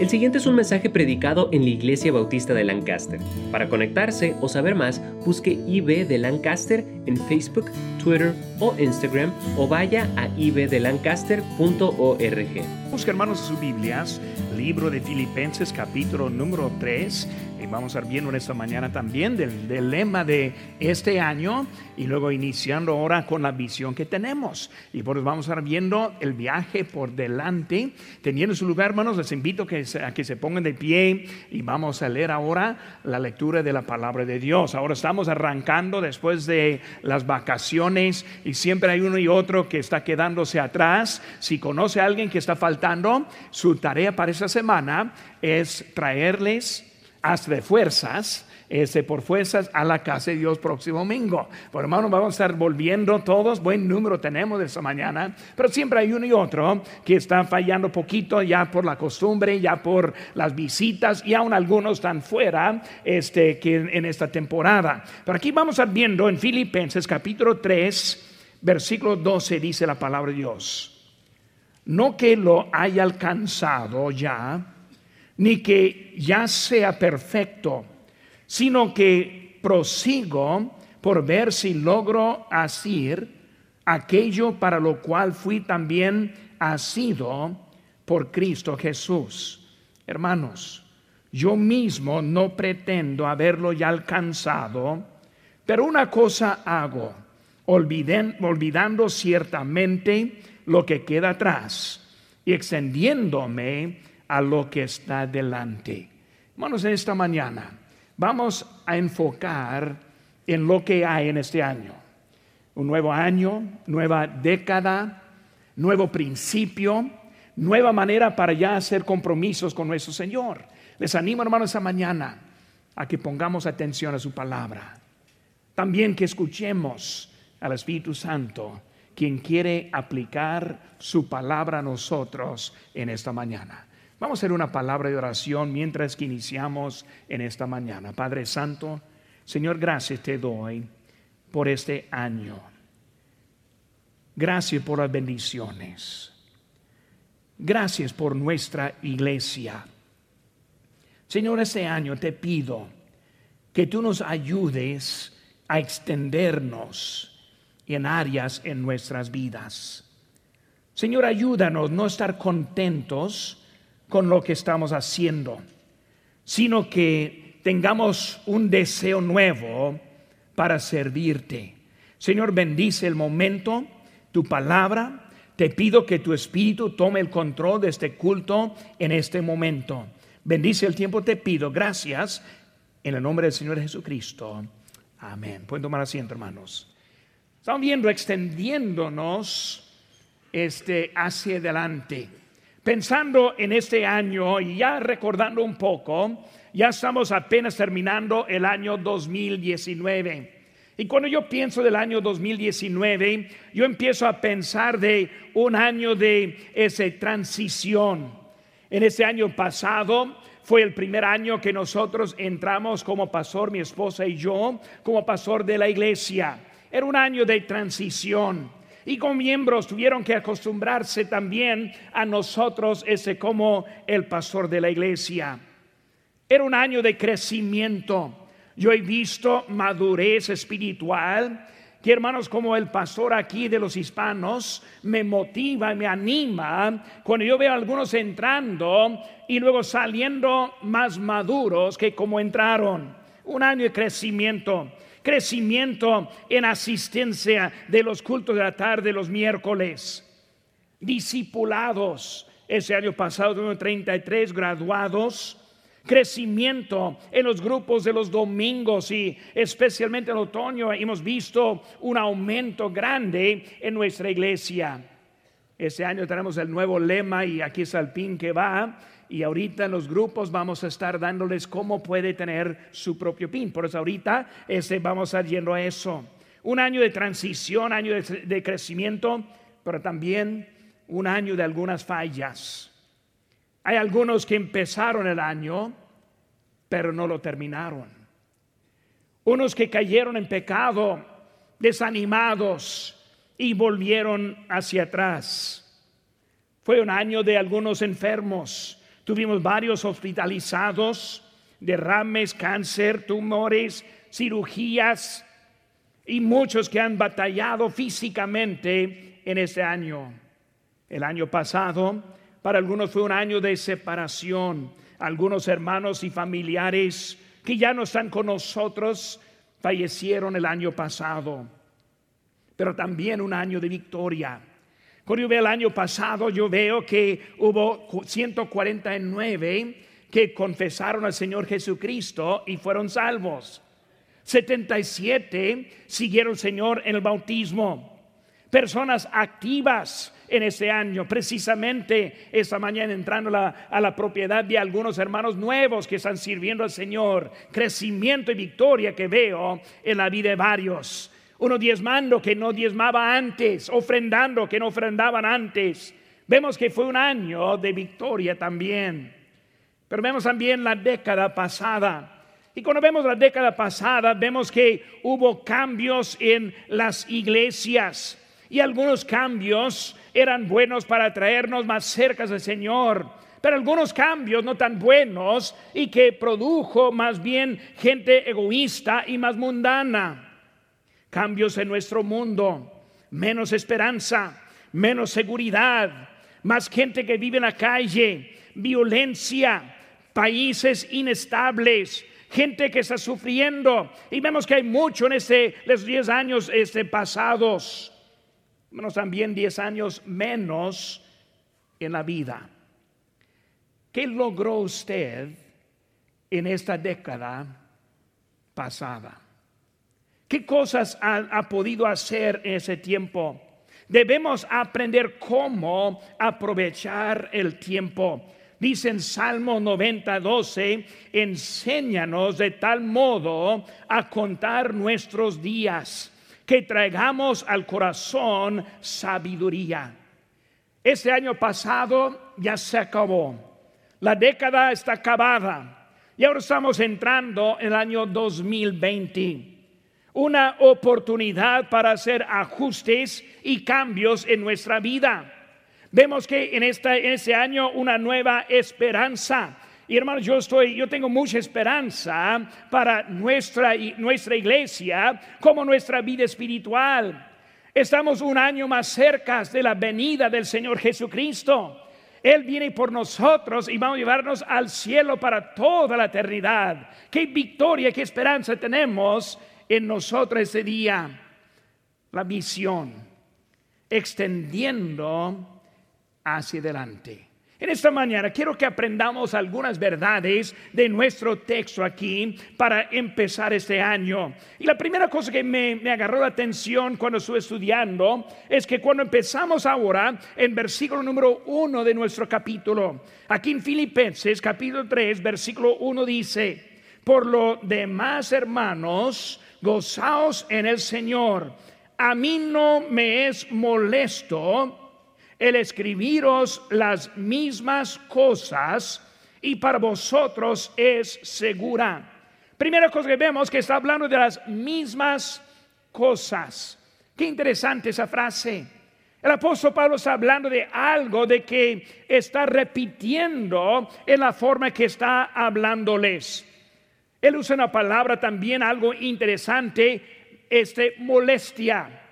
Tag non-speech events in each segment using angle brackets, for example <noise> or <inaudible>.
El siguiente es un mensaje predicado en la Iglesia Bautista de Lancaster. Para conectarse o saber más, busque IB de Lancaster en Facebook, Twitter o Instagram o vaya a ibdelancaster.org. Busca hermanos sus Biblias, libro de Filipenses capítulo número 3 y vamos a estar viendo en esta mañana también del, lema de este año y luego iniciando ahora con la visión que tenemos. Y por eso vamos a estar viendo el viaje por delante. Teniendo su lugar, hermanos, les invito que a que se pongan de pie y vamos a leer ahora la lectura de la palabra de Dios. Ahora estamos arrancando después de las vacaciones y siempre hay uno y otro que está quedándose atrás. Si conoce a alguien que está faltando, su tarea para esta semana es traerles hasta de fuerzas, este, por fuerzas a la casa de Dios próximo domingo. Por hermano, vamos a estar volviendo todos, buen número tenemos de esta mañana, pero siempre hay uno y otro que está fallando poquito ya por la costumbre, ya por las visitas y aún algunos están fuera este, que en esta temporada. Pero aquí vamos a estar viendo en Filipenses capítulo 3, versículo 12 dice la palabra de Dios. No que lo haya alcanzado ya, ni que ya sea perfecto, sino que prosigo por ver si logro asir aquello para lo cual fui también asido por Cristo Jesús. Hermanos, yo mismo no pretendo haberlo ya alcanzado, pero una cosa hago, olvidando ciertamente lo que queda atrás y extendiéndome a lo que está delante. Hermanos, en esta mañana vamos a enfocar en lo que hay en este año. Un nuevo año, nueva década, nuevo principio, nueva manera para ya hacer compromisos con nuestro Señor. Les animo, hermanos, esta mañana a que pongamos atención a su palabra. También que escuchemos al Espíritu Santo, quien quiere aplicar su palabra a nosotros en esta mañana. Vamos a hacer una palabra de oración mientras que iniciamos en esta mañana. Padre Santo, Señor, gracias te doy por este año. Gracias por las bendiciones. Gracias por nuestra iglesia. Señor, este año te pido que tú nos ayudes a extendernos en áreas en nuestras vidas. Señor, ayúdanos no estar contentos con lo que estamos haciendo, sino que tengamos un deseo nuevo para servirte. Señor, bendice el momento, tu palabra. Te pido que tu espíritu tome el control de este culto en este momento. Bendice el tiempo, te pido. Gracias. En el nombre del Señor Jesucristo. Amén. Pueden tomar asiento, hermanos. Estamos viendo extendiéndonos este, hacia adelante. Pensando en este año y ya recordando un poco, ya estamos apenas terminando el año 2019. Y cuando yo pienso del año 2019, yo empiezo a pensar de un año de esa transición. En este año pasado fue el primer año que nosotros entramos como pastor, mi esposa y yo, como pastor de la iglesia. Era un año de transición y con miembros tuvieron que acostumbrarse también a nosotros ese como el pastor de la iglesia. Era un año de crecimiento. Yo he visto madurez espiritual que hermanos como el pastor aquí de los hispanos me motiva y me anima cuando yo veo a algunos entrando y luego saliendo más maduros que como entraron. Un año de crecimiento crecimiento en asistencia de los cultos de la tarde los miércoles, discipulados. Ese año pasado tuvimos 33 graduados, crecimiento en los grupos de los domingos y especialmente en otoño hemos visto un aumento grande en nuestra iglesia. Este año tenemos el nuevo lema y aquí es el pin que va y ahorita en los grupos vamos a estar dándoles cómo puede tener su propio pin. Por eso ahorita este, vamos a ir yendo a eso. Un año de transición, año de, de crecimiento, pero también un año de algunas fallas. Hay algunos que empezaron el año, pero no lo terminaron. Unos que cayeron en pecado, desanimados y volvieron hacia atrás. Fue un año de algunos enfermos, Tuvimos varios hospitalizados, derrames, cáncer, tumores, cirugías y muchos que han batallado físicamente en este año. El año pasado, para algunos fue un año de separación. Algunos hermanos y familiares que ya no están con nosotros fallecieron el año pasado, pero también un año de victoria. Cuando yo veo el año pasado, yo veo que hubo 149 que confesaron al Señor Jesucristo y fueron salvos. 77 siguieron al Señor en el bautismo. Personas activas en ese año. Precisamente esta mañana entrando a la, propiedad de algunos hermanos nuevos que están sirviendo al Señor. Crecimiento y victoria que veo en la vida de varios. Uno diezmando que no diezmaba antes, ofrendando que no ofrendaban antes. Vemos que fue un año de victoria también. Pero vemos también la década pasada. Y cuando vemos la década pasada, vemos que hubo cambios en las iglesias y algunos cambios eran buenos para traernos más cerca del Señor, pero algunos cambios no tan buenos y que produjo más bien gente egoísta y más mundana. Cambios en nuestro mundo, menos esperanza, menos seguridad, más gente que vive en la calle, violencia, países inestables, gente que está sufriendo. Y vemos que hay mucho en este, los 10 años este, pasados menos también 10 años menos en la vida. ¿Qué logró usted en esta década pasada? ¿Qué cosas ha, podido hacer en ese tiempo? Debemos aprender cómo aprovechar el tiempo. Dice en Salmo 90, 12, enséñanos de tal modo a contar nuestros días que traigamos al corazón sabiduría. Este año pasado ya se acabó. La década está acabada. Y ahora estamos entrando en el año 2020. Una oportunidad para hacer ajustes y cambios en nuestra vida. Vemos que en, esta, en este año una nueva esperanza y hermanos, yo estoy, yo tengo mucha esperanza para nuestra, nuestra iglesia como nuestra vida espiritual. Estamos un año más cerca de la venida del Señor Jesucristo. Él viene por nosotros y va a llevarnos al cielo para toda la eternidad. Qué victoria, qué esperanza tenemos en nosotros ese día. La visión, extendiendo hacia adelante. En esta mañana quiero que aprendamos algunas verdades de nuestro texto aquí para empezar este año. Y la primera cosa que me, agarró la atención cuando estuve estudiando es que cuando empezamos ahora en versículo número uno de nuestro capítulo, aquí en Filipenses capítulo 3, versículo 1 dice, por lo demás hermanos, gozaos en el Señor. A mí no me es molesto el escribiros las mismas cosas y para vosotros es segura. Primera cosa que vemos que está hablando de las mismas cosas. Qué interesante esa frase. El apóstol Pablo está hablando de algo de que está repitiendo en la forma que está hablándoles. Él usa una palabra también algo interesante, este molestia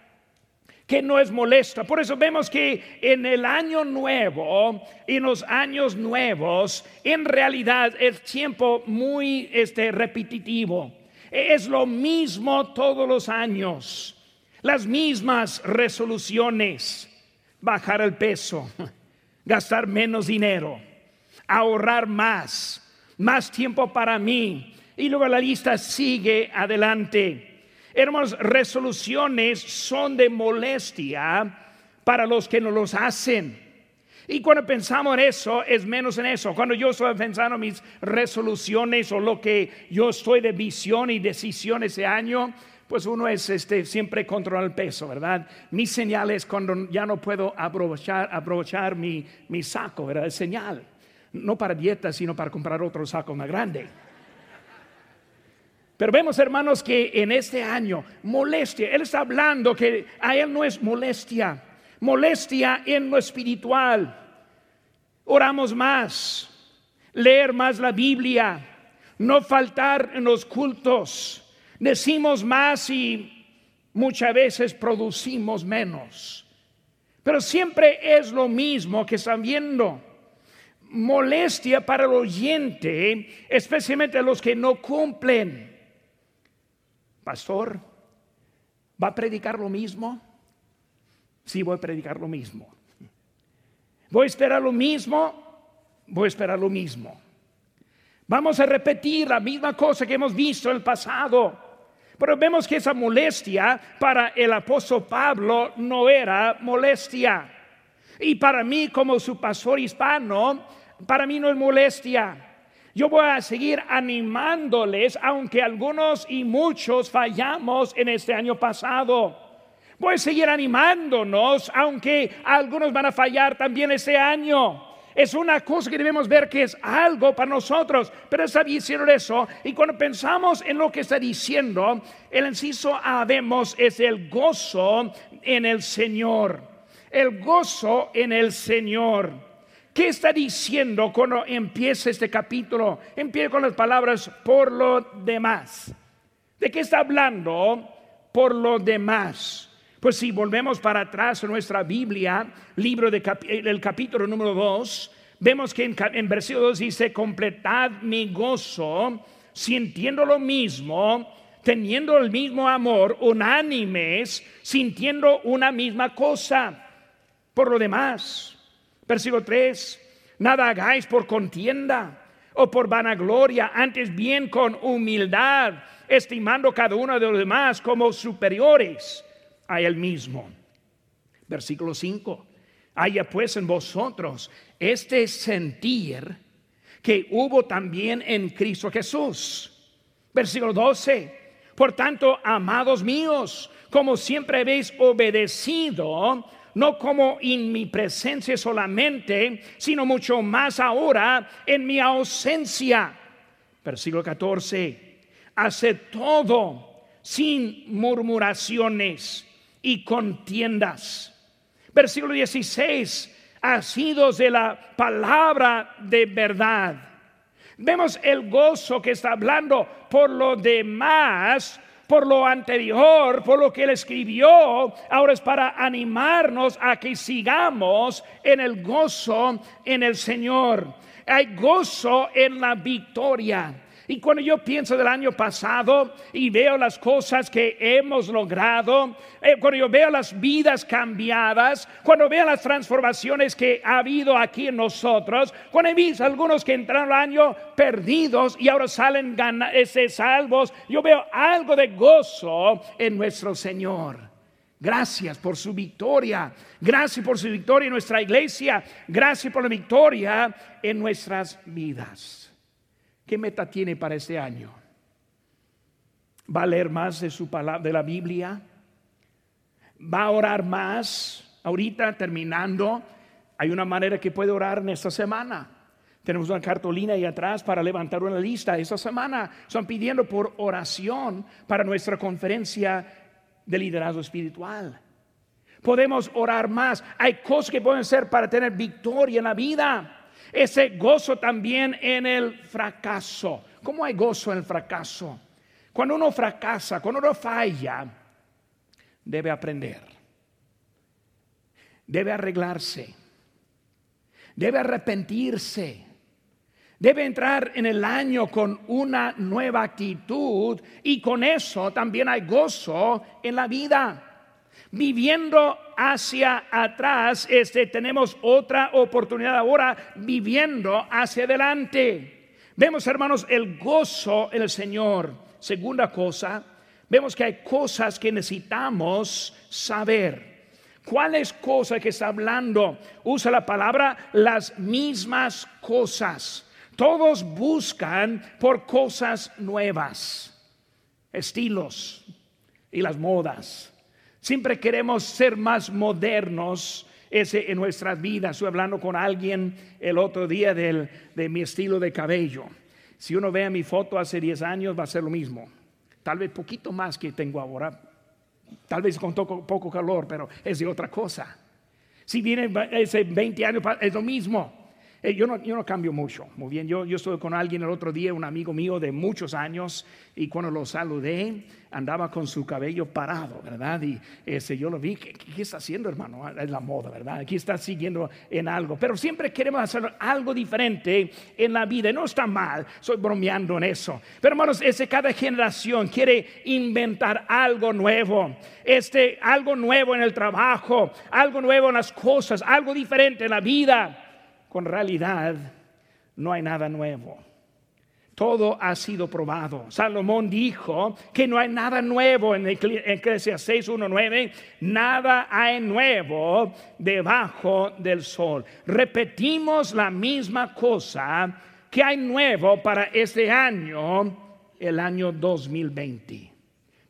que no es molesta. Por eso vemos que en el año nuevo y en los años nuevos, en realidad es tiempo muy este, repetitivo. Es lo mismo todos los años, las mismas resoluciones, bajar el peso, <laughs> gastar menos dinero, ahorrar más, más tiempo para mí. Y luego la lista sigue adelante. Hermanos, resoluciones son de molestia para los que no los hacen. Y cuando pensamos en eso, es menos en eso. Cuando yo estoy pensando en mis resoluciones o lo que yo estoy de visión y decisión ese año, pues uno es este, siempre controlar el peso, ¿verdad? Mi señal es cuando ya no puedo aprovechar, aprovechar mi, mi saco, ¿verdad? Es señal. No para dieta, sino para comprar otro saco más grande. Pero vemos, hermanos, que en este año, molestia, Él está hablando que a Él no es molestia, molestia en lo espiritual. Oramos más, leer más la Biblia, no faltar en los cultos. Decimos más y muchas veces producimos menos. Pero siempre es lo mismo que están viendo. Molestia para el oyente, especialmente los que no cumplen. Pastor, ¿va a predicar lo mismo? Sí, voy a predicar lo mismo. ¿Voy a esperar lo mismo? Voy a esperar lo mismo. Vamos a repetir la misma cosa que hemos visto en el pasado. Pero vemos que esa molestia para el apóstol Pablo no era molestia. Y para mí como su pastor hispano, para mí no es molestia. Yo voy a seguir animándoles, aunque algunos y muchos fallamos en este año pasado. Voy a seguir animándonos, aunque algunos van a fallar también este año. Es una cosa que debemos ver que es algo para nosotros, pero está diciendo eso. Y cuando pensamos en lo que está diciendo, el inciso A vemos es el gozo en el Señor. El gozo en el Señor. ¿Qué está diciendo cuando empieza este capítulo? Empieza con las palabras por lo demás. ¿De qué está hablando? Por lo demás. Pues si volvemos para atrás en nuestra Biblia, libro del el capítulo número 2, vemos que en, en versículo 2 dice, completad mi gozo, sintiendo lo mismo, teniendo el mismo amor, unánimes, sintiendo una misma cosa. Por lo demás, versículo 3, nada hagáis por contienda o por vanagloria, antes bien con humildad, estimando cada uno de los demás como superiores a él mismo. Versículo 5. Haya pues en vosotros este sentir que hubo también en Cristo Jesús. Versículo 12. Por tanto, amados míos, como siempre habéis obedecido, no como en mi presencia solamente, sino mucho más ahora en mi ausencia. Versículo 14. Hace todo sin murmuraciones y contiendas. Versículo 16, asidos de la palabra de verdad. Vemos el gozo que está hablando por lo demás, por lo anterior, por lo que él escribió. Ahora es para animarnos a que sigamos en el gozo en el Señor. Hay gozo en la victoria. Y cuando yo pienso del año pasado y veo las cosas que hemos logrado, eh, cuando yo veo las vidas cambiadas, cuando veo las transformaciones que ha habido aquí en nosotros, cuando he visto algunos que entraron al año perdidos y ahora salen ese salvos, yo veo algo de gozo en nuestro Señor. Gracias por su victoria. Gracias por su victoria en nuestra iglesia. Gracias por la victoria en nuestras vidas. ¿Qué meta tiene para este año? ¿Va a leer más de su palabra, de la Biblia? ¿Va a orar más? Ahorita terminando, hay una manera que puede orar en esta semana. Tenemos una cartolina ahí atrás para levantar una lista. Esta semana están pidiendo por oración para nuestra conferencia de liderazgo espiritual. Podemos orar más. Hay cosas que pueden ser para tener victoria en la vida ese gozo también en el fracaso. ¿Cómo hay gozo en el fracaso? Cuando uno fracasa, cuando uno falla, debe aprender, debe arreglarse, debe arrepentirse, debe entrar en el año con una nueva actitud y con eso también hay gozo en la vida viviendo hacia atrás, este, tenemos otra oportunidad ahora viviendo hacia adelante. Vemos, hermanos, el gozo en el Señor. Segunda cosa, vemos que hay cosas que necesitamos saber. ¿Cuáles cosas que está hablando? Usa la palabra las mismas cosas. Todos buscan por cosas nuevas, estilos y las modas Siempre queremos ser más modernos en nuestras vidas. Estoy hablando con alguien el otro día del, de mi estilo de cabello. Si uno ve mi foto hace 10 años va a ser lo mismo. Tal vez poquito más que tengo ahora. Tal vez con poco, poco calor, pero es de otra cosa. Si viene ese 20 años es lo mismo. Eh, yo, no, yo no cambio mucho, muy bien. Yo, yo estuve con alguien el otro día, un amigo mío de muchos años, y cuando lo saludé, andaba con su cabello parado, ¿verdad? Y ese, yo lo vi, ¿qué, ¿qué, está haciendo, hermano? Es la moda, ¿verdad? Aquí está siguiendo en algo. Pero siempre queremos hacer algo diferente en la vida. No está mal, estoy bromeando en eso. Pero hermanos, ese, cada generación quiere inventar algo nuevo. Este, algo nuevo en el trabajo, algo nuevo en las cosas, algo diferente en la vida con realidad no hay nada nuevo. Todo ha sido probado. Salomón dijo que no hay nada nuevo en Eclesiastes 6.1.9. Nada hay nuevo debajo del sol. Repetimos la misma cosa que hay nuevo para este año, el año 2020.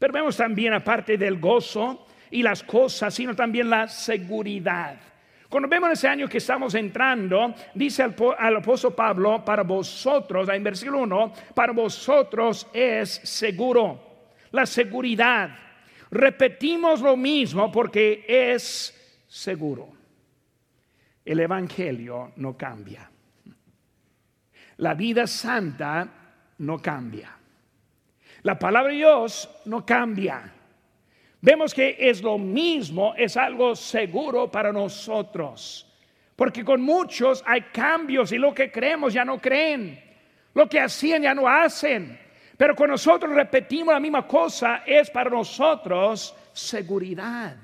Pero vemos también, aparte del gozo y las cosas, sino también la seguridad. Cuando vemos ese año que estamos entrando, dice al, apóstol Pablo, para vosotros, en versículo 1, para vosotros es seguro, la seguridad. Repetimos lo mismo porque es seguro. El Evangelio no cambia. La vida santa no cambia. La palabra de Dios no cambia. Vemos que es lo mismo, es algo seguro para nosotros. Porque con muchos hay cambios y lo que creemos ya no creen. Lo que hacían ya no hacen. Pero con nosotros repetimos la misma cosa, es para nosotros seguridad.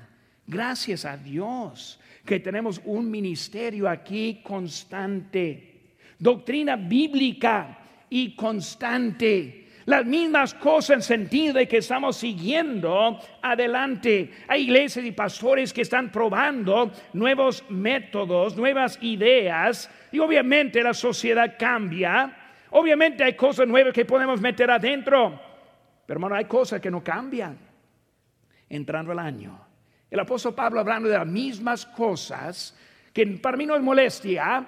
Gracias a Dios que tenemos un ministerio aquí constante. Doctrina bíblica y constante las mismas cosas en sentido de que estamos siguiendo adelante. Hay iglesias y pastores que están probando nuevos métodos, nuevas ideas y obviamente la sociedad cambia. Obviamente hay cosas nuevas que podemos meter adentro, pero hermano, hay cosas que no cambian entrando el año. El apóstol Pablo hablando de las mismas cosas que para mí no es molestia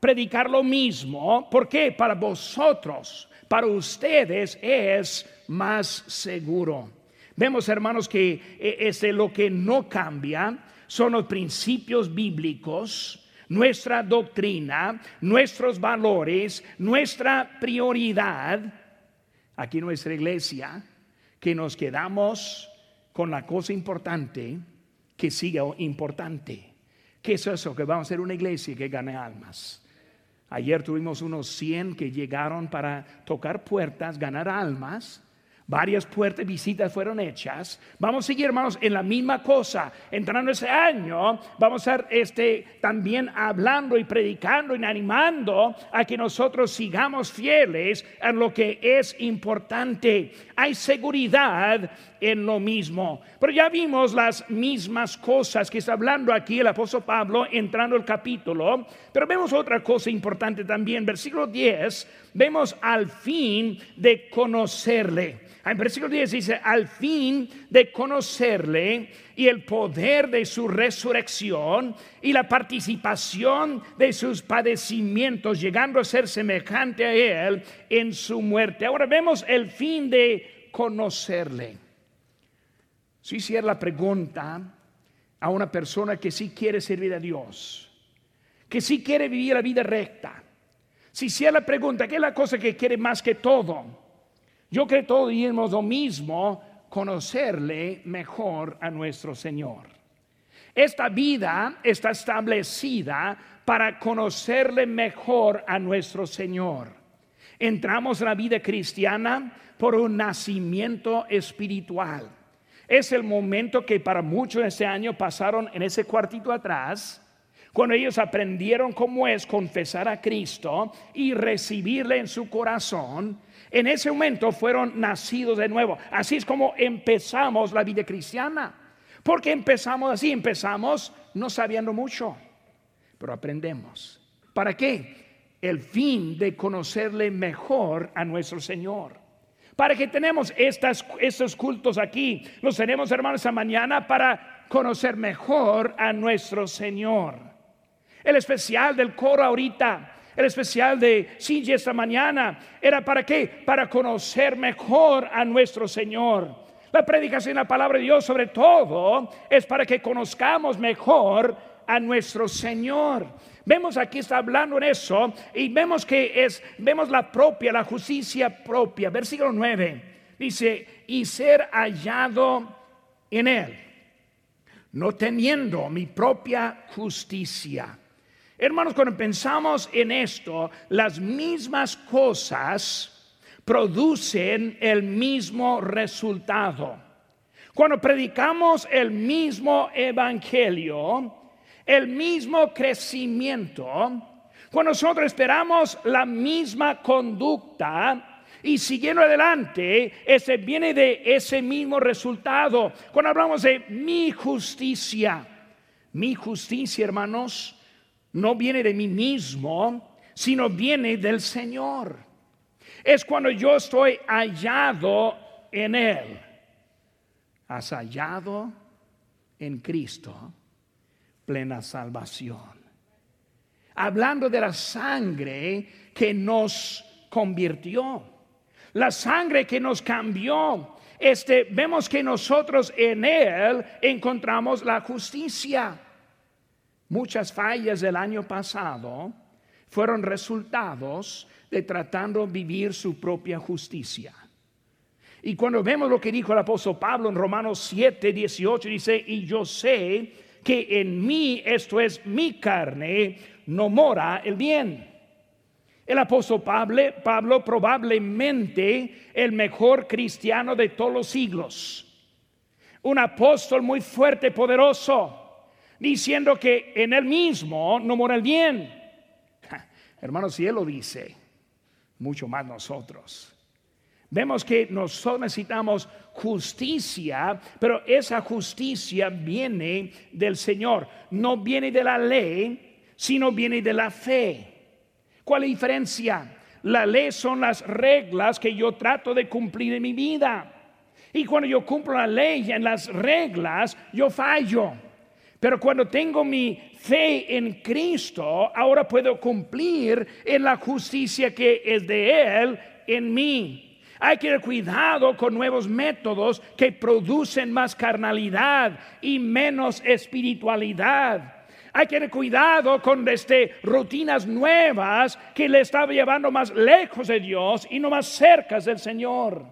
predicar lo mismo. ¿Por qué? Para vosotros para ustedes es más seguro. Vemos, hermanos, que eh, este, lo que no cambia son los principios bíblicos, nuestra doctrina, nuestros valores, nuestra prioridad. Aquí nuestra iglesia, que nos quedamos con la cosa importante que siga importante. ¿Qué es eso? Que vamos a ser una iglesia que gane almas. Ayer tuvimos unos 100 que llegaron para tocar puertas, ganar almas. Varias puertas, visitas fueron hechas. Vamos a seguir, hermanos, en la misma cosa. Entrando ese año, vamos a estar este, también hablando y predicando y animando a que nosotros sigamos fieles a lo que es importante. Hay seguridad en lo mismo. Pero ya vimos las mismas cosas que está hablando aquí el apóstol Pablo entrando el capítulo. Pero vemos otra cosa importante también. Versículo 10, vemos al fin de conocerle. En versículo 10 dice, al fin de conocerle y el poder de su resurrección y la participación de sus padecimientos, llegando a ser semejante a él en su muerte. Ahora vemos el fin de conocerle. Si hiciera la pregunta a una persona que sí quiere servir a Dios, que sí quiere vivir la vida recta, si hiciera la pregunta, ¿qué es la cosa que quiere más que todo? Yo creo que todos diríamos lo mismo, conocerle mejor a nuestro Señor. Esta vida está establecida para conocerle mejor a nuestro Señor. Entramos en la vida cristiana por un nacimiento espiritual. Es el momento que para muchos de este año pasaron en ese cuartito atrás, cuando ellos aprendieron cómo es confesar a Cristo y recibirle en su corazón en ese momento fueron nacidos de nuevo. Así es como empezamos la vida cristiana. Porque empezamos así, empezamos no sabiendo mucho, pero aprendemos. ¿Para qué? El fin de conocerle mejor a nuestro Señor. Para que tenemos estos cultos aquí, los tenemos hermanos esta mañana para conocer mejor a nuestro Señor. El especial del coro ahorita el especial de Sinji esta mañana era para qué? Para conocer mejor a nuestro Señor. La predicación de la palabra de Dios sobre todo es para que conozcamos mejor a nuestro Señor. Vemos aquí está hablando en eso y vemos que es, vemos la propia, la justicia propia. Versículo 9 dice, y ser hallado en Él, no teniendo mi propia justicia. Hermanos, cuando pensamos en esto, las mismas cosas producen el mismo resultado. Cuando predicamos el mismo evangelio, el mismo crecimiento, cuando nosotros esperamos la misma conducta y siguiendo adelante, ese viene de ese mismo resultado. Cuando hablamos de mi justicia, mi justicia, hermanos, no viene de mí mismo, sino viene del Señor. Es cuando yo estoy hallado en Él has hallado en Cristo plena salvación. Hablando de la sangre que nos convirtió, la sangre que nos cambió. Este, vemos que nosotros en Él encontramos la justicia. Muchas fallas del año pasado fueron resultados de tratando de vivir su propia justicia. Y cuando vemos lo que dijo el apóstol Pablo en Romanos 7, 18, dice, y yo sé que en mí, esto es mi carne, no mora el bien. El apóstol Pablo, Pablo probablemente el mejor cristiano de todos los siglos. Un apóstol muy fuerte, poderoso, diciendo que en él mismo no mora el bien. <laughs> Hermanos, si él lo dice, mucho más nosotros. Vemos que nosotros necesitamos justicia, pero esa justicia viene del Señor, no viene de la ley, sino viene de la fe. ¿Cuál es la diferencia? La ley son las reglas que yo trato de cumplir en mi vida. Y cuando yo cumplo la ley en las reglas, yo fallo. Pero cuando tengo mi fe en Cristo, ahora puedo cumplir en la justicia que es de Él en mí. Hay que tener cuidado con nuevos métodos que producen más carnalidad y menos espiritualidad. Hay que tener cuidado con este, rutinas nuevas que le están llevando más lejos de Dios y no más cerca del Señor.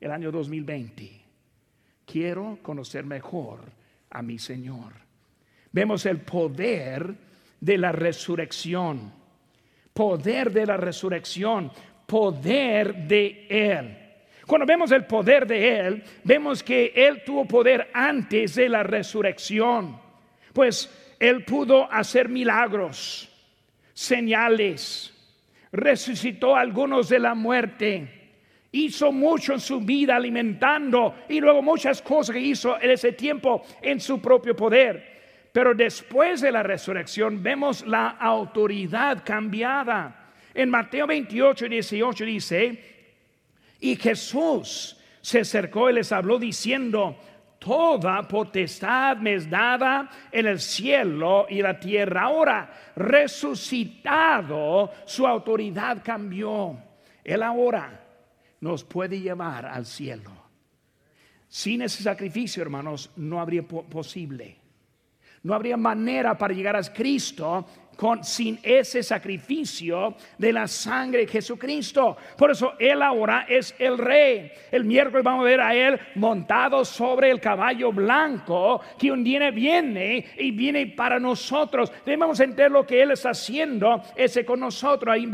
El año 2020. Quiero conocer mejor a mi Señor. Vemos el poder de la resurrección. Poder de la resurrección poder de Él. Cuando vemos el poder de Él, vemos que Él tuvo poder antes de la resurrección. Pues Él pudo hacer milagros, señales, resucitó a algunos de la muerte hizo mucho en su vida alimentando y luego muchas cosas que hizo en ese tiempo en su propio poder. Pero después de la resurrección vemos la autoridad cambiada. En Mateo 28, 18 dice, y Jesús se acercó y les habló diciendo, toda potestad me es dada en el cielo y la tierra. Ahora, resucitado, su autoridad cambió. Él ahora nos puede llevar al cielo. Sin ese sacrificio, hermanos, no habría posible. No habría manera para llegar a Cristo sin ese sacrificio de la sangre de Jesucristo. Por eso Él ahora es el rey. El miércoles vamos a ver a Él montado sobre el caballo blanco que un día viene y viene para nosotros. Debemos entender lo que Él está haciendo ese con nosotros. Ahí,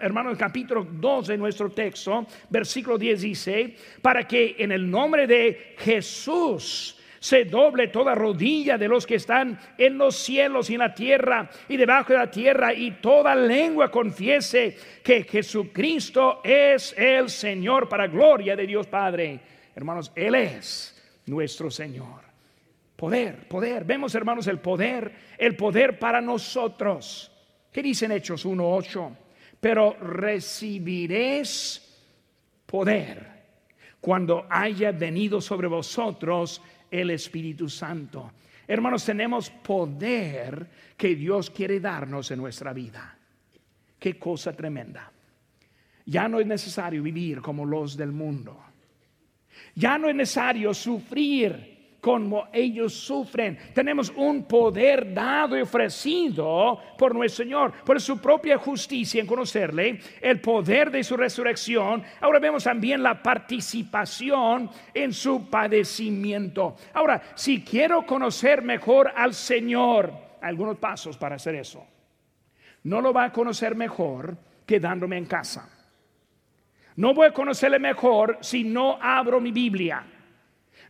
hermano, el capítulo 2 de nuestro texto, versículo 10 dice, para que en el nombre de Jesús, se doble toda rodilla de los que están en los cielos y en la tierra y debajo de la tierra y toda lengua confiese que Jesucristo es el Señor para gloria de Dios Padre. Hermanos, Él es nuestro Señor. Poder, poder. Vemos, hermanos, el poder, el poder para nosotros. ¿Qué dicen Hechos 1.8? Pero recibiréis poder cuando haya venido sobre vosotros el Espíritu Santo. Hermanos, tenemos poder que Dios quiere darnos en nuestra vida. Qué cosa tremenda. Ya no es necesario vivir como los del mundo. Ya no es necesario sufrir como ellos sufren. Tenemos un poder dado y ofrecido por nuestro Señor, por su propia justicia en conocerle, el poder de su resurrección. Ahora vemos también la participación en su padecimiento. Ahora, si quiero conocer mejor al Señor, algunos pasos para hacer eso. No lo va a conocer mejor quedándome en casa. No voy a conocerle mejor si no abro mi Biblia.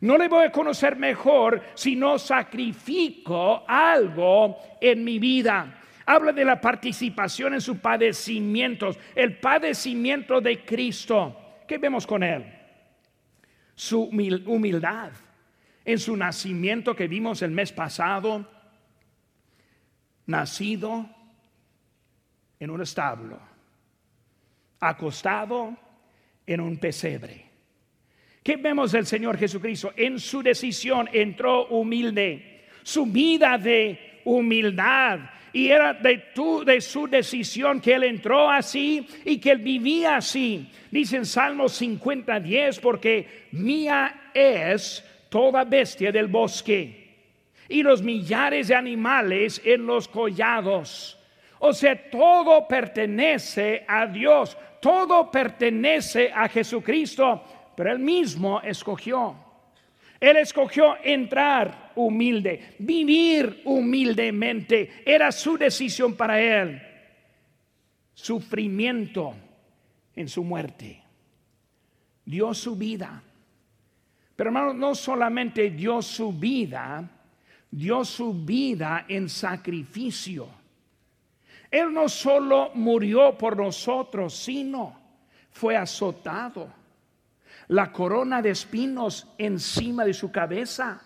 No le voy a conocer mejor si no sacrifico algo en mi vida. Habla de la participación en sus padecimientos, el padecimiento de Cristo. ¿Qué vemos con él? Su humildad en su nacimiento que vimos el mes pasado, nacido en un establo, acostado en un pesebre ¿Qué vemos del Señor Jesucristo? En su decisión entró humilde, su vida de humildad. Y era de, tu, de su decisión que él entró así y que él vivía así. Dice en Salmo 50, 10, porque mía es toda bestia del bosque y los millares de animales en los collados. O sea, todo pertenece a Dios, todo pertenece a Jesucristo pero él mismo escogió. Él escogió entrar humilde, vivir humildemente. Era su decisión para él. Sufrimiento en su muerte. Dio su vida. Pero hermano, no solamente dio su vida, dio su vida en sacrificio. Él no solo murió por nosotros, sino fue azotado la corona de espinos encima de su cabeza.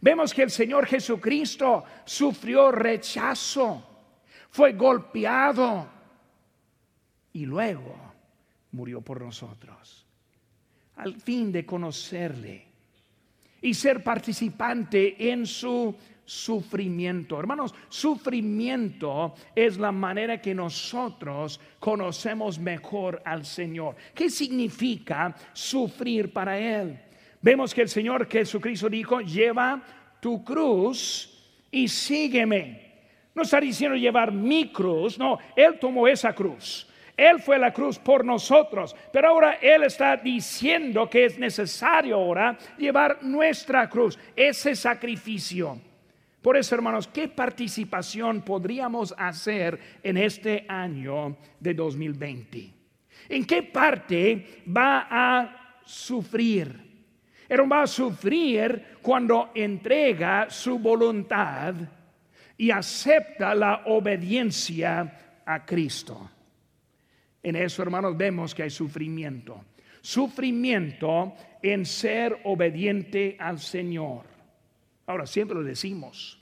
Vemos que el Señor Jesucristo sufrió rechazo, fue golpeado y luego murió por nosotros. Al fin de conocerle y ser participante en su sufrimiento. Hermanos, sufrimiento es la manera que nosotros conocemos mejor al Señor. ¿Qué significa sufrir para Él? Vemos que el Señor Jesucristo dijo, lleva tu cruz y sígueme. No está diciendo llevar mi cruz, no, Él tomó esa cruz. Él fue la cruz por nosotros, pero ahora Él está diciendo que es necesario ahora llevar nuestra cruz, ese sacrificio. Por eso, hermanos, ¿qué participación podríamos hacer en este año de 2020? ¿En qué parte va a sufrir? Él va a sufrir cuando entrega su voluntad y acepta la obediencia a Cristo. En eso, hermanos, vemos que hay sufrimiento. Sufrimiento en ser obediente al Señor. Ahora, siempre lo decimos.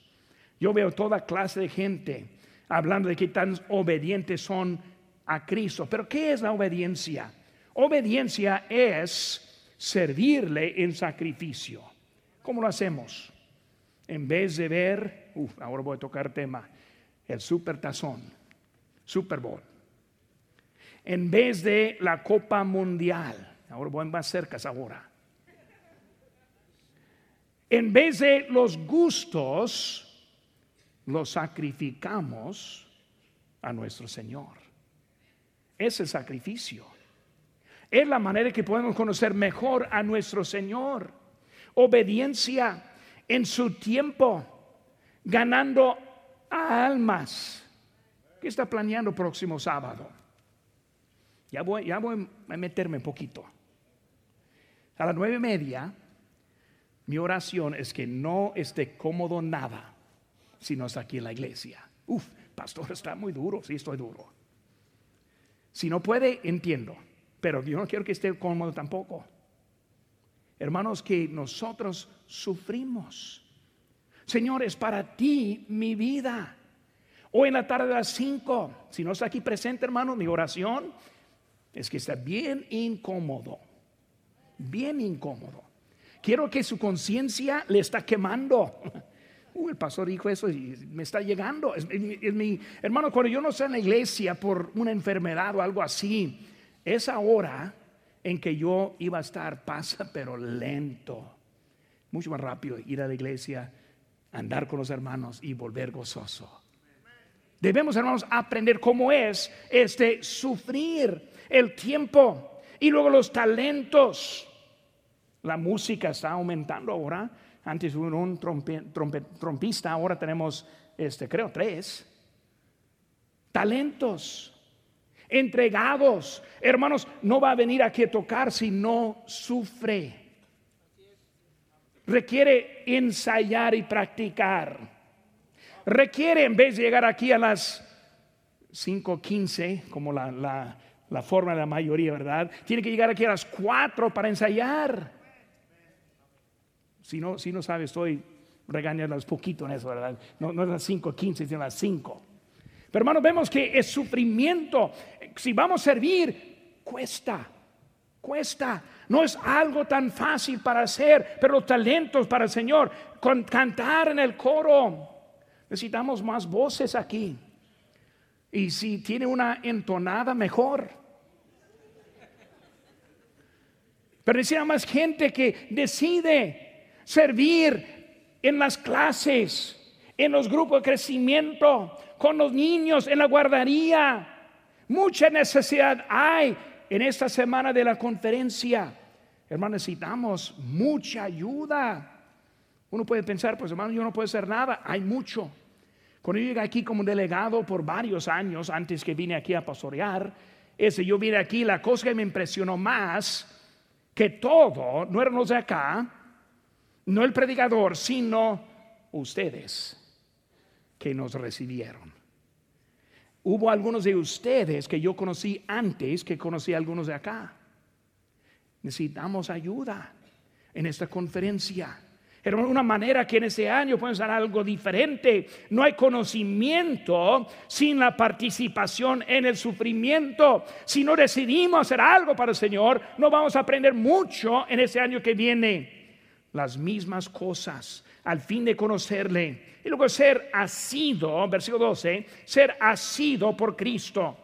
Yo veo toda clase de gente hablando de que tan obedientes son a Cristo. Pero ¿qué es la obediencia? Obediencia es servirle en sacrificio. ¿Cómo lo hacemos? En vez de ver, uf, ahora voy a tocar tema, el super tazón, Super Bowl. En vez de la Copa Mundial, ahora voy más cerca ahora en vez de los gustos, los sacrificamos a nuestro Señor. Ese sacrificio es la manera que podemos conocer mejor a nuestro Señor. Obediencia en su tiempo, ganando almas. ¿Qué está planeando próximo sábado? Ya voy, ya voy a meterme un poquito. A las nueve y media mi oración es que no esté cómodo nada si no está aquí en la iglesia. Uf, pastor, está muy duro. Sí, estoy duro. Si no puede, entiendo. Pero yo no quiero que esté cómodo tampoco. Hermanos, que nosotros sufrimos. Señor, es para ti mi vida. Hoy en la tarde de las 5, si no está aquí presente, hermano, mi oración es que está bien incómodo. Bien incómodo. Quiero que su conciencia le está quemando. <laughs> Uh, el pastor dijo eso y me está llegando. Hermano, cuando yo no estoy en la iglesia por una enfermedad o algo así, esa hora en que yo iba a estar <laughs> pasa, pero lento. mucho más rápido ir a la iglesia, andar con los hermanos y volver gozoso. Debemos, hermanos, aprender cómo es este sufrir el tiempo y luego los talentos. La música está aumentando ahora. Antes hubo un trompista, ahora tenemos, este, creo, tres. Talentos entregados. Hermanos, no va a venir aquí a tocar si no sufre. Requiere ensayar y practicar. Requiere, en vez de llegar aquí a las 5.15, como la, la, la forma de la mayoría, ¿verdad? Tiene que llegar aquí a las 4 para ensayar. Si no, si no sabe, estoy regañándolas poquito en eso, ¿verdad? No, es las 5.15, sino las 5. Pero hermanos, vemos que es sufrimiento. Si vamos a servir, cuesta, cuesta. No es algo tan fácil para hacer, pero los talentos para el Señor, con cantar en el coro. Necesitamos más voces aquí. Y si tiene una entonada, mejor. Pero necesita más gente que decide servir en las clases, en los grupos de crecimiento, con los niños en la guardería. Mucha necesidad hay en esta semana de la conferencia. Hermano, necesitamos mucha ayuda. Uno puede pensar, pues hermano, yo no puedo hacer nada. Hay mucho. Cuando yo llegué aquí como delegado por varios años, antes que vine aquí a pastorear, ese yo vine aquí, la cosa que me impresionó más que todo, no eran los de acá, no el predicador, sino ustedes que nos recibieron. Hubo algunos de ustedes que yo conocí antes que conocí a algunos de acá. Necesitamos ayuda en esta conferencia. Era una manera que en ese año podemos hacer algo diferente. No hay conocimiento sin la participación en el sufrimiento. Si no decidimos hacer algo para el Señor, no vamos a aprender mucho en ese año que viene. Las mismas cosas al fin de conocerle. Y luego ser asido, versículo 12, ser asido por Cristo.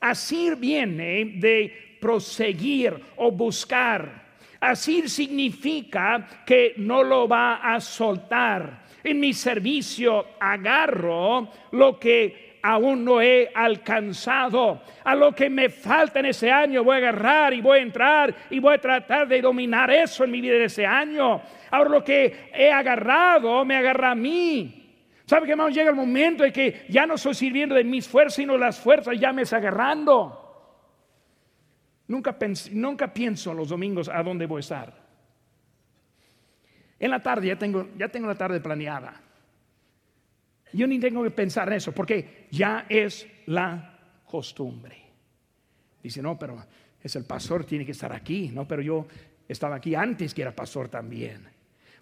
Asir viene de proseguir o buscar. Asir significa que no lo va a soltar. En mi servicio agarro lo que aún no he alcanzado. A lo que me falta en ese año voy a agarrar y voy a entrar y voy a tratar de dominar eso en mi vida de ese año. Ahora lo que he agarrado me agarra a mí. ¿Sabe que hermano? Llega el momento de que ya no estoy sirviendo de mis fuerzas, sino las fuerzas ya me está agarrando. Nunca, nunca pienso los domingos a dónde voy a estar. En la tarde ya tengo la tarde planeada. Yo ni tengo que pensar en eso porque ya es la costumbre. Dice, no, pero es el pastor, tiene que estar aquí. No, pero yo estaba aquí antes que era pastor también.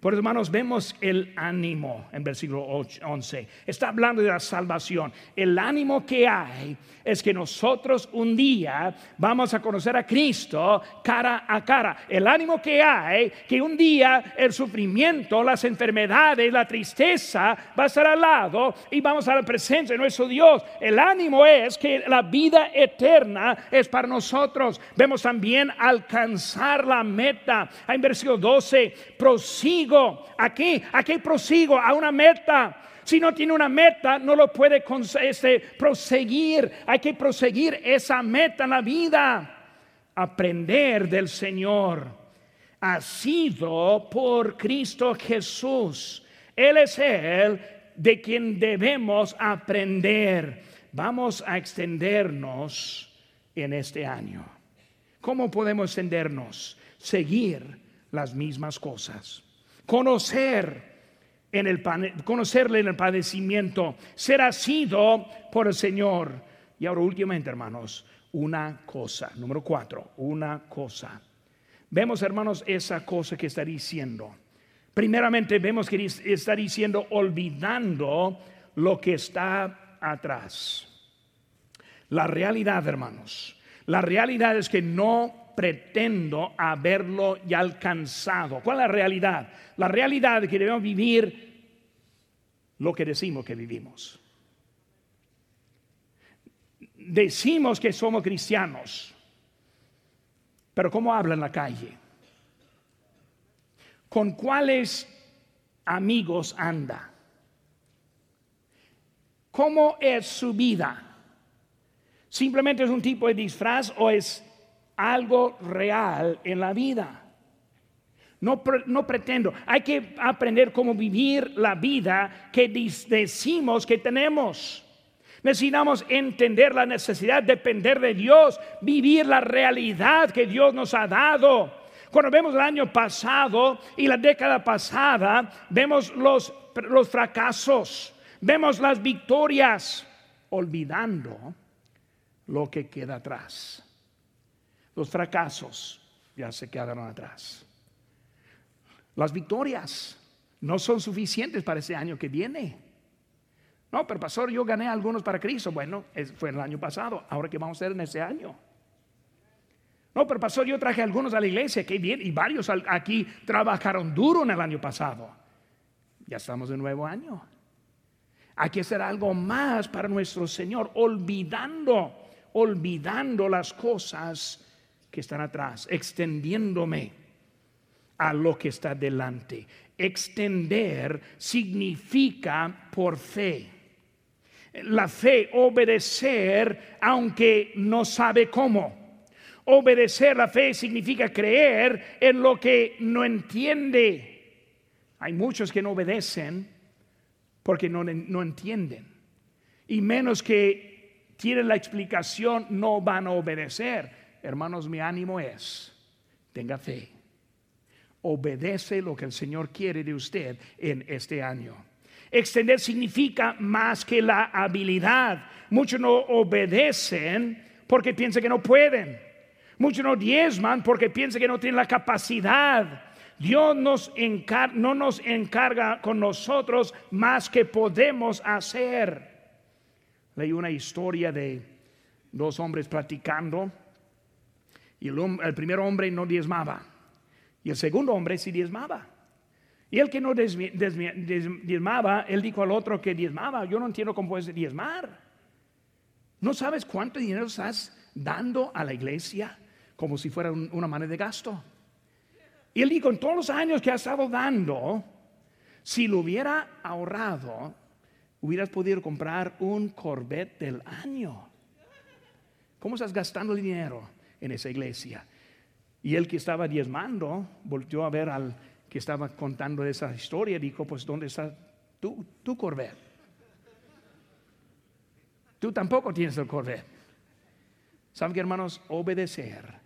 Por hermanos, vemos el ánimo en versículo 11. Está hablando de la salvación. El ánimo que hay es que nosotros un día vamos a conocer a Cristo cara a cara. El ánimo que hay que un día el sufrimiento, las enfermedades, la tristeza va a estar al lado y vamos a la presencia de nuestro Dios. El ánimo es que la vida eterna es para nosotros. Vemos también alcanzar la meta. En versículo 12, prosigo aquí, aquí prosigo a una meta. Si no tiene una meta, no lo puede este, proseguir. Hay que proseguir esa meta en la vida. Aprender del Señor. Ha sido por Cristo Jesús. Él es el de quien debemos aprender. Vamos a extendernos en este año. ¿Cómo podemos extendernos? Seguir las mismas cosas conocer en el, conocerle en el padecimiento, ser asido por el Señor. Y ahora últimamente, hermanos, una cosa, número cuatro, una cosa. Vemos, hermanos, esa cosa que está diciendo. Primeramente vemos que está diciendo olvidando lo que está atrás. La realidad, hermanos, la realidad es que no pretendo haberlo ya alcanzado. ¿Cuál es la realidad? La realidad es que debemos vivir lo que decimos que vivimos. Decimos que somos cristianos, pero ¿cómo habla en la calle? ¿Con cuáles amigos anda? ¿Cómo es su vida? ¿Simplemente es un tipo de disfraz o es algo real en la vida? No, no, pretendo. Hay que aprender cómo vivir la vida que decimos que tenemos. Necesitamos entender la necesidad de depender de Dios, vivir la realidad que Dios nos ha dado. Cuando vemos el año pasado y la década pasada, vemos los, los fracasos, vemos las victorias, olvidando lo que queda atrás. Los fracasos ya se quedaron atrás. Las victorias no son suficientes para ese año que viene. No, pero pastor, yo gané algunos para Cristo. Bueno, fue el año pasado. Ahora qué vamos a hacer en ese año. No, pero pastor, yo traje algunos a la iglesia, que bien, y varios aquí trabajaron duro en el año pasado. Ya estamos en nuevo año. Hay que hacer algo más para nuestro Señor, olvidando, olvidando las cosas que están atrás, extendiéndome a lo que está delante. Extender significa por fe la fe, obedecer aunque no sabe cómo. Obedecer la fe significa creer en lo que no entiende. Hay muchos que no obedecen porque no, no entienden. Y menos que tienen la explicación, no van a obedecer. Hermanos, mi ánimo es, tenga fe. Obedece lo que el Señor quiere de usted en este año. Extender significa más que la habilidad. Muchos no obedecen porque piensan que no pueden. Muchos no diezman porque piensan que no tienen la capacidad. Dios nos no nos encarga con nosotros más que podemos hacer. Leí una historia de dos hombres platicando y el primer hombre no diezmaba y el segundo hombre sí diezmaba. Y el que no diezmaba, él dijo al otro que diezmaba, yo no entiendo cómo puedes diezmar. ¿No sabes cuánto dinero estás dando a la iglesia como si fuera una manera de gasto? Y él dijo, en todos los años que has estado dando, si lo hubiera ahorrado, hubieras podido comprar un Corvette del año. ¿Cómo estás gastando dinero en esa iglesia? Y el que estaba diezmando volvió a ver al que estaba contando esa historia, dijo, pues ¿dónde está tu, tu Corvette? Tú tampoco tienes el Corvette. ¿Saben qué, hermanos? Obedecer.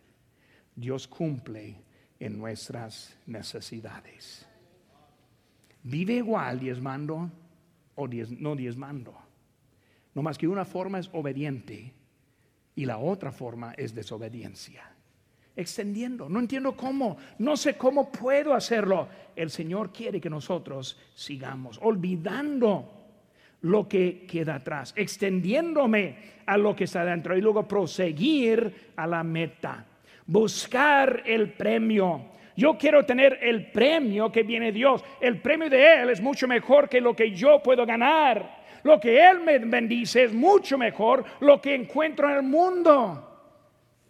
Dios cumple en nuestras necesidades. Vive igual diezmando o no diezmando. No más que una forma es obediente y la otra forma es desobediencia extendiendo. No entiendo cómo, no sé cómo puedo hacerlo. El Señor quiere que nosotros sigamos olvidando lo que queda atrás, extendiéndome a lo que está dentro y luego proseguir a la meta, buscar el premio. Yo quiero tener el premio que viene Dios. El premio de Él es mucho mejor que lo que yo puedo ganar. Lo que Él me bendice es mucho mejor lo que encuentro en el mundo.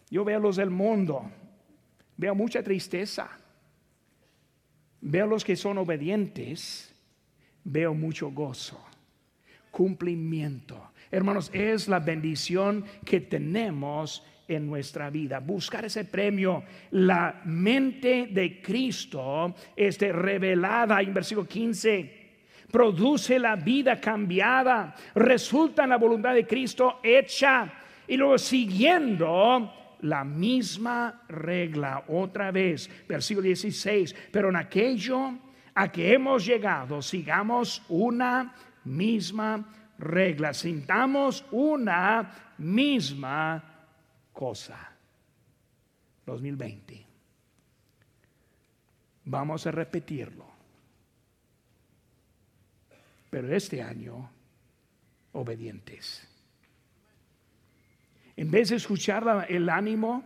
Yo veo los del mundo Veo mucha tristeza. Veo los que son obedientes. Veo mucho gozo. Cumplimiento. Hermanos, es la bendición que tenemos en nuestra vida. Buscar ese premio. La mente de Cristo es revelada en versículo 15 produce la vida cambiada, resulta en la voluntad de Cristo hecha y luego siguiendo la misma regla otra vez, versículo 16, pero en aquello a que hemos llegado, sigamos una misma regla, sintamos una misma cosa. 2020. Vamos a repetirlo. Pero este año, obedientes. En vez de escuchar el ánimo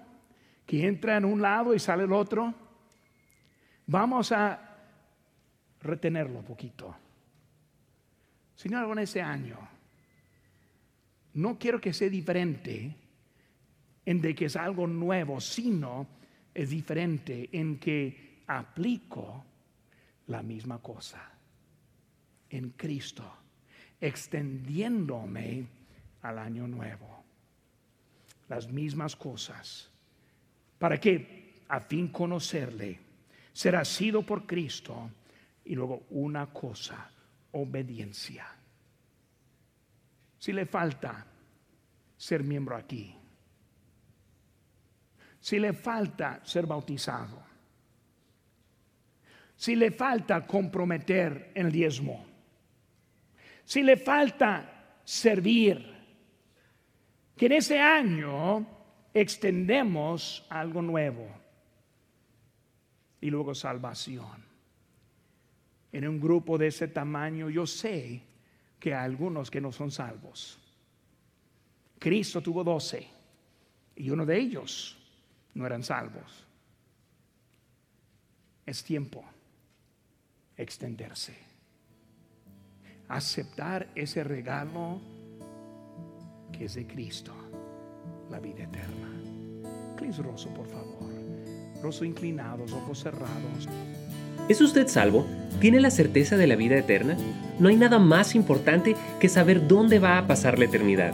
que entra en un lado y sale el otro, vamos a retenerlo un poquito. Señor, en ese año, no quiero que sea diferente en de que es algo nuevo, sino es diferente en que aplico la misma cosa. en Cristo, extendiéndome al año nuevo. Las mismas cosas. ¿Para que A fin conocerle, será sido por Cristo y luego una cosa, obediencia. Si le falta ser miembro aquí, si le falta ser bautizado, si le falta comprometer el diezmo, si le falta servir, que en ese año extendemos algo nuevo y luego salvación. En un grupo de ese tamaño yo sé que hay algunos que no son salvos. Cristo tuvo doce y uno de ellos no eran salvos. Es tiempo extenderse. Aceptar ese regalo que es de Cristo, la vida eterna. Clis Rosso, por favor. Rosso inclinados, ojos cerrados. ¿Es usted salvo? ¿Tiene la certeza de la vida eterna? No hay nada más importante que saber dónde va a pasar la eternidad.